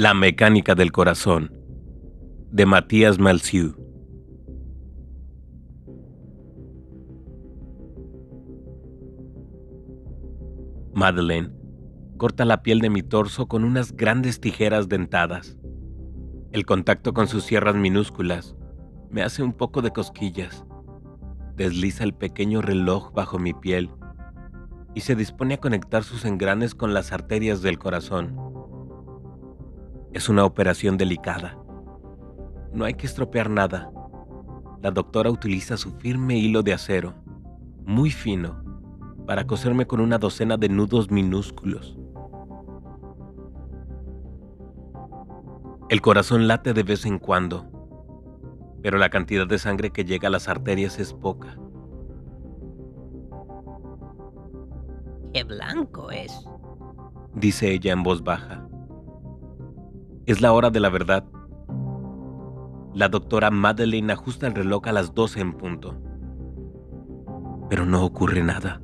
La mecánica del corazón de Matías Malsieu. Madeleine corta la piel de mi torso con unas grandes tijeras dentadas. El contacto con sus sierras minúsculas me hace un poco de cosquillas. Desliza el pequeño reloj bajo mi piel y se dispone a conectar sus engranes con las arterias del corazón. Es una operación delicada. No hay que estropear nada. La doctora utiliza su firme hilo de acero, muy fino, para coserme con una docena de nudos minúsculos. El corazón late de vez en cuando, pero la cantidad de sangre que llega a las arterias es poca. ¡Qué blanco es! dice ella en voz baja. Es la hora de la verdad. La doctora Madeleine ajusta el reloj a las 12 en punto. Pero no ocurre nada.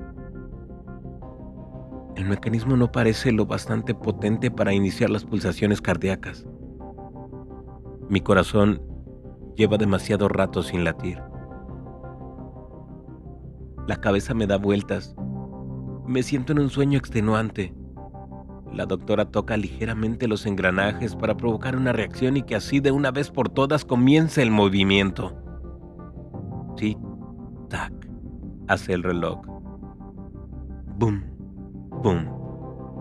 El mecanismo no parece lo bastante potente para iniciar las pulsaciones cardíacas. Mi corazón lleva demasiado rato sin latir. La cabeza me da vueltas. Me siento en un sueño extenuante. La doctora toca ligeramente los engranajes para provocar una reacción y que así de una vez por todas comience el movimiento. Tic, tac, hace el reloj. Boom, boom.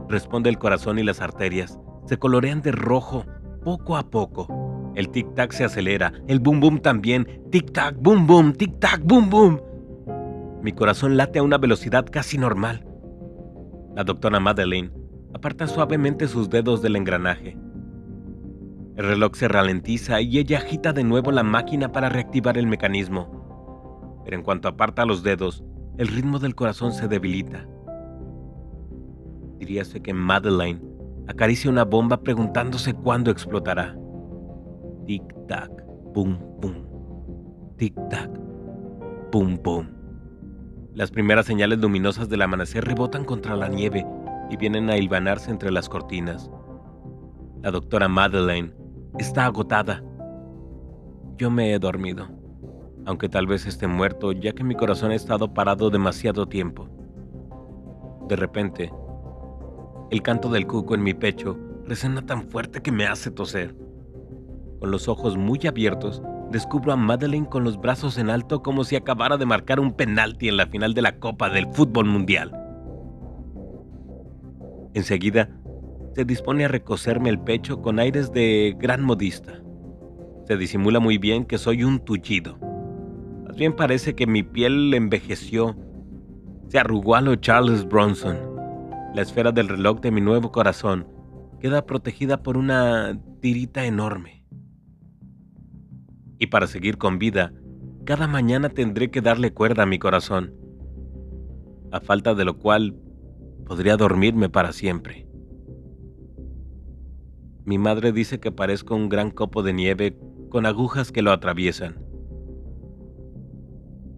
Responde el corazón y las arterias. Se colorean de rojo poco a poco. El tic-tac se acelera, el boom boom también. Tic-tac, boom boom, tic-tac, boom boom. Mi corazón late a una velocidad casi normal. La doctora Madeleine aparta suavemente sus dedos del engranaje. El reloj se ralentiza y ella agita de nuevo la máquina para reactivar el mecanismo. Pero en cuanto aparta los dedos, el ritmo del corazón se debilita. Diríase que Madeleine acaricia una bomba preguntándose cuándo explotará. Tic-tac, boom, boom. Tic-tac, boom, boom. Las primeras señales luminosas del amanecer rebotan contra la nieve y vienen a hilvanarse entre las cortinas. La doctora Madeleine está agotada. Yo me he dormido, aunque tal vez esté muerto ya que mi corazón ha estado parado demasiado tiempo. De repente, el canto del cuco en mi pecho resuena tan fuerte que me hace toser. Con los ojos muy abiertos, descubro a Madeleine con los brazos en alto como si acabara de marcar un penalti en la final de la Copa del Fútbol Mundial. Enseguida, se dispone a recoserme el pecho con aires de gran modista. Se disimula muy bien que soy un tullido. Más bien parece que mi piel envejeció. Se arrugó a lo Charles Bronson. La esfera del reloj de mi nuevo corazón queda protegida por una tirita enorme. Y para seguir con vida, cada mañana tendré que darle cuerda a mi corazón. A falta de lo cual podría dormirme para siempre. Mi madre dice que parezco un gran copo de nieve con agujas que lo atraviesan.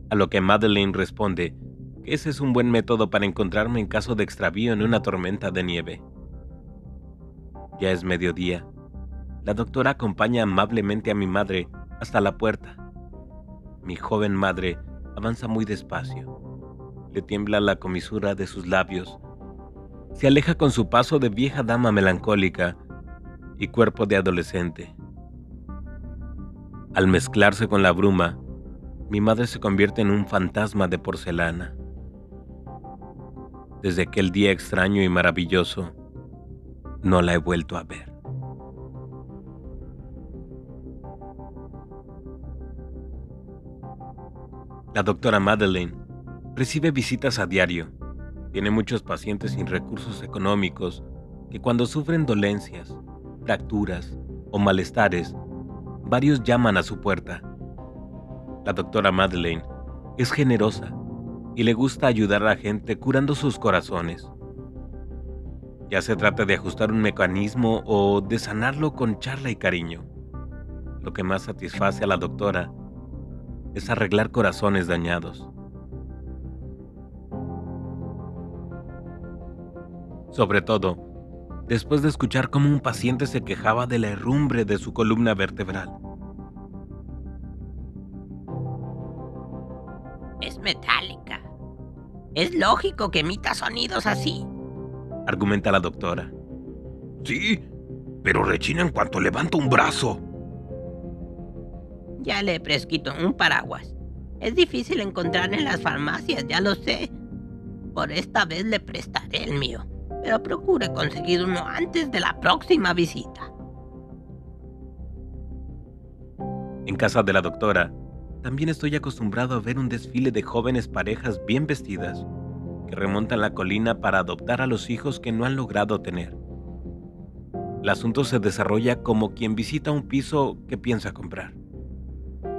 A lo que Madeleine responde que ese es un buen método para encontrarme en caso de extravío en una tormenta de nieve. Ya es mediodía. La doctora acompaña amablemente a mi madre hasta la puerta. Mi joven madre avanza muy despacio. Le tiembla la comisura de sus labios se aleja con su paso de vieja dama melancólica y cuerpo de adolescente. Al mezclarse con la bruma, mi madre se convierte en un fantasma de porcelana. Desde aquel día extraño y maravilloso, no la he vuelto a ver. La doctora Madeleine recibe visitas a diario tiene muchos pacientes sin recursos económicos que cuando sufren dolencias, fracturas o malestares, varios llaman a su puerta. La doctora Madeleine es generosa y le gusta ayudar a la gente curando sus corazones. Ya se trata de ajustar un mecanismo o de sanarlo con charla y cariño. Lo que más satisface a la doctora es arreglar corazones dañados. Sobre todo, después de escuchar cómo un paciente se quejaba de la herrumbre de su columna vertebral. Es metálica. Es lógico que emita sonidos así, argumenta la doctora. Sí, pero rechina en cuanto levanta un brazo. Ya le he prescrito un paraguas. Es difícil encontrar en las farmacias, ya lo sé. Por esta vez le prestaré el mío, pero procure conseguir uno antes de la próxima visita. En casa de la doctora, también estoy acostumbrado a ver un desfile de jóvenes parejas bien vestidas que remontan la colina para adoptar a los hijos que no han logrado tener. El asunto se desarrolla como quien visita un piso que piensa comprar.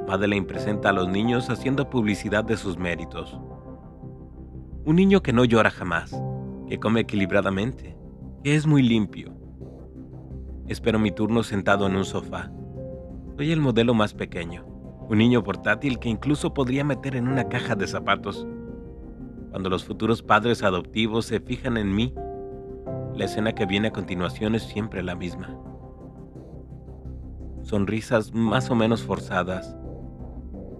Madeleine presenta a los niños haciendo publicidad de sus méritos. Un niño que no llora jamás, que come equilibradamente, que es muy limpio. Espero mi turno sentado en un sofá. Soy el modelo más pequeño, un niño portátil que incluso podría meter en una caja de zapatos. Cuando los futuros padres adoptivos se fijan en mí, la escena que viene a continuación es siempre la misma. Sonrisas más o menos forzadas,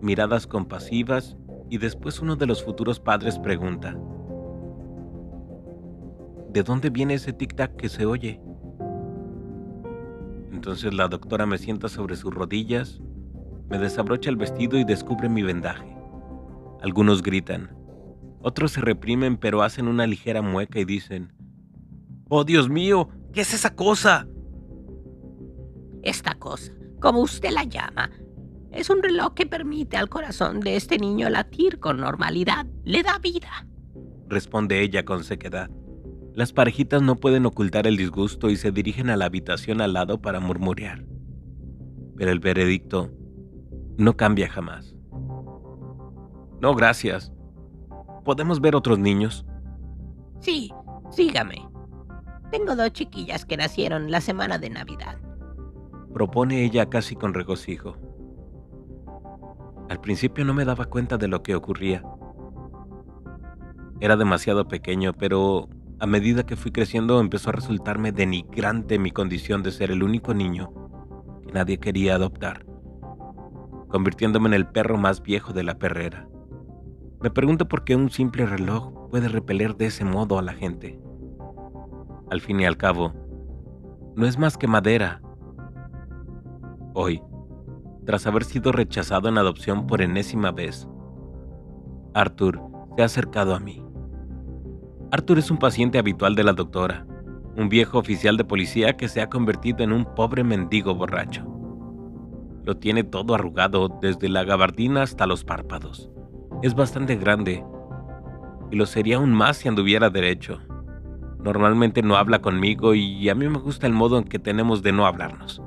miradas compasivas y después uno de los futuros padres pregunta, ¿de dónde viene ese tic-tac que se oye? Entonces la doctora me sienta sobre sus rodillas, me desabrocha el vestido y descubre mi vendaje. Algunos gritan, otros se reprimen pero hacen una ligera mueca y dicen, ¡Oh Dios mío! ¿Qué es esa cosa? Esta cosa, como usted la llama, es un reloj que permite al corazón de este niño latir con normalidad. Le da vida. Responde ella con sequedad. Las parejitas no pueden ocultar el disgusto y se dirigen a la habitación al lado para murmurear. Pero el veredicto no cambia jamás. No, gracias. ¿Podemos ver otros niños? Sí, sígame. Tengo dos chiquillas que nacieron la semana de Navidad. Propone ella casi con regocijo. Al principio no me daba cuenta de lo que ocurría. Era demasiado pequeño, pero a medida que fui creciendo empezó a resultarme denigrante mi condición de ser el único niño que nadie quería adoptar, convirtiéndome en el perro más viejo de la perrera. Me pregunto por qué un simple reloj puede repeler de ese modo a la gente. Al fin y al cabo, no es más que madera. Hoy, tras haber sido rechazado en adopción por enésima vez. Arthur se ha acercado a mí. Arthur es un paciente habitual de la doctora, un viejo oficial de policía que se ha convertido en un pobre mendigo borracho. Lo tiene todo arrugado desde la gabardina hasta los párpados. Es bastante grande y lo sería aún más si anduviera derecho. Normalmente no habla conmigo y a mí me gusta el modo en que tenemos de no hablarnos.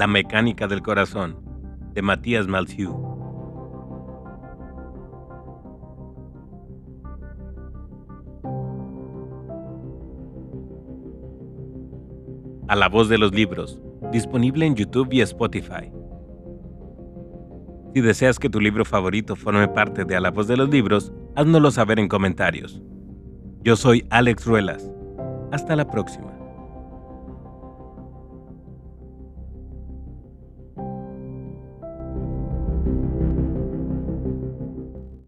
La mecánica del corazón, de Matías Malzieu. A la voz de los libros, disponible en YouTube y Spotify. Si deseas que tu libro favorito forme parte de A la voz de los libros, háznoslo saber en comentarios. Yo soy Alex Ruelas. Hasta la próxima.